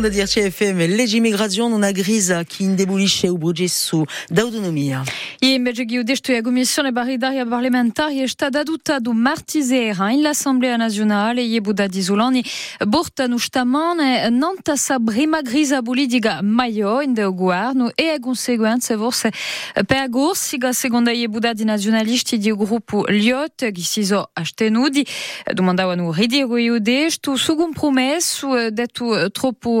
da Dirce FM, legimigrazione una grisa che les il processo d'autonomia. E invece che io desto la Commissione Barridaria Parlamentare è stata dotta di martisera in l'Assemblea Nazionale e Buda di Zulani portano stamane non tassa prima grisa politica maior in et governo e a conseguenza forse per gorsiga secondo i Buda di nazionalisti di gruppo Liot demanda si sono astenuti domandavano ridire io second promesse compromesso euh, detto troppo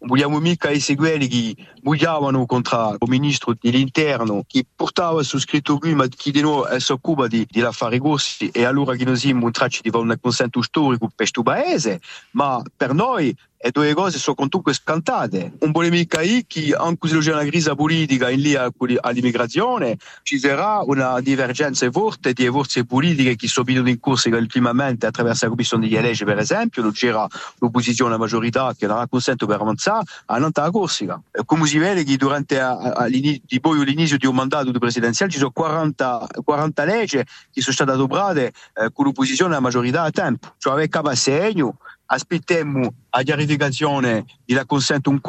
vogliamo mica essere quelli che bugiavano contro il ministro dell'interno che portava su scritto qui ma che di noi eh, si occupa di, di affari grossi e allora che noi siamo un traccio di un consenso storico per questo paese ma per noi e due cose sono comunque scantate. Un polemica mica che anche se c'è una crisi politica in lì all'immigrazione, ci sarà una divergenza forte di forze politiche che sono venute in corso ultimamente attraverso la commissione di legge, per esempio, non c'era l'opposizione alla maggiorità che non ha consentito per avanzare, a non Corsica. Come si vede che durante l'inizio di un mandato presidenziale ci sono 40, 40 leggi che sono state adoperate eh, con l'opposizione alla maggiorità a tempo, cioè aveva segno aspettiamo la chiarificazione della un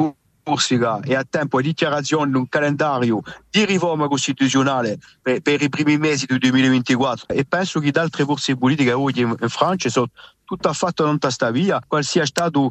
Corsica e a tempo a dichiarazione di un calendario di riforma costituzionale per, per, i primi mesi del 2024 e penso che altre forze politiche oggi in, Francia sono tutto affatto non sta via, qualsiasi stato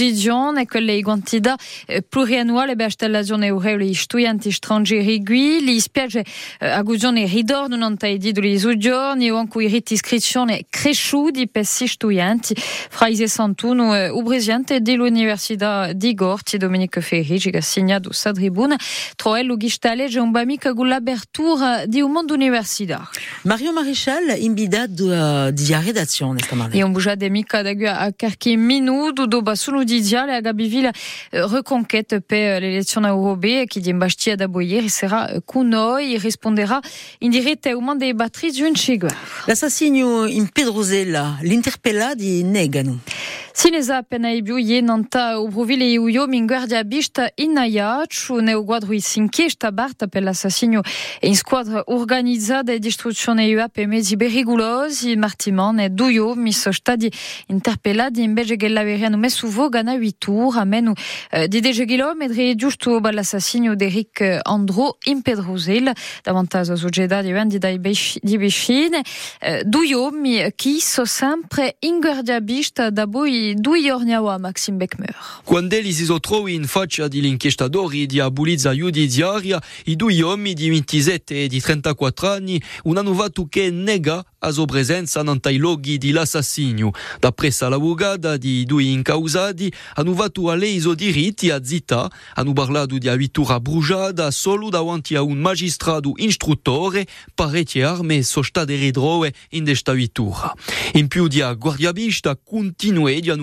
les et ekol les pluriannuale beastellazione eureule istuianti les gui, li spiage et eh, ridor non taidi do lisugiorni o anco inscription et cresciu di pessi stuianti fraise santuno eh, ubresiante dell'università d'igor, ti dominique Ferrigi j'ai signé do sa Trois troello gistale j'ai un bamica gull'apertura di un monde universida. Mario Maréchal imbida de, pas, redazione stamattina e un bugia des mica à a minutes minuto do basuno Didja, à Gabiville, euh, reconquête per euh, l'élection à Urobe, qui dit Mbachti da il sera euh, Kunoi, il répondra moins des batteries d'une chigua. L'assassinio in Pedrozella, di negano. Sineza penaibiu yenanta ubruvile iuyo inguardia bista inaia, chu neuguadru isinquista barta pel assassino e in squadra organizzada e distruzione iuap e mezzi berrigulos, il martiman e duio misostadi interpellati in begegella verianu mesuvo gana 8 tour, amenu euh, di degegilo medri giusto ball'assassino d'Eric euh, Andro impedruzil, davantaso sugeda di vendi dai di euh, mi ki so sempre inguardia bista dabo i hasi duiorniaua Maxim Beckmer. Quando elis trovi in faccia di l'inchiestatori di abolizza giudiziaria, i due uomini di 27 e di 34 anni, un annovato che nega a sua presenza nanta i luoghi di l'assassinio. Dappressa la vogada di due incausati, hanno fatto a lei i diritti a zitta, hanno parlato di avvitura bruciata solo davanti a un magistrato istruttore, parecchie armi sono state ridrove in questa avvitura. In più di a guardiabista continuano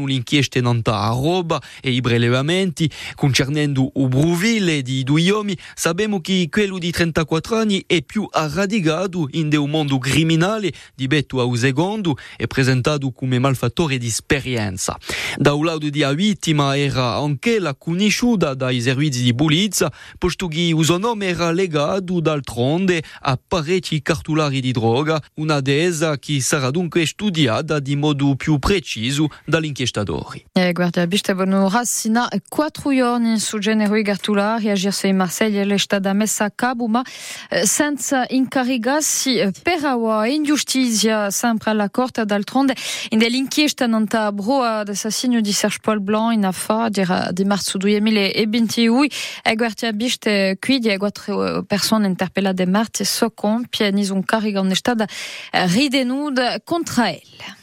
le inchieste nanta a roba e i prelevamenti concernendo o bruvile di due uomini, sappiamo che quello di 34 anni è più arradicato in un mondo criminale di Beto a secondo e presentato come malfattore di esperienza. Da un lato di a vittima era anche la conosciuta dai servizi di pulizia, posto che il suo nome era legato d'altronde a parecchi cartulari di droga, una desa che sarà dunque studiata di modo più preciso dagli E guarda, bistevano rassina quattro giorni su cartulari, cartolari agirse in Marsiglia è stata messa a cabo, ma eh, senza incaricarsi eh, per Hawaii, ingiustizia Sizia sempre alla corte d'altronde, in dell'inchiesta non ta broa dell'assassinio di Serge Paul Blanc in affa di marzo 2021 e guardia biste qui di quattro persone interpellate marti so compie nison carica un'estada eh, ridenuda contra elle.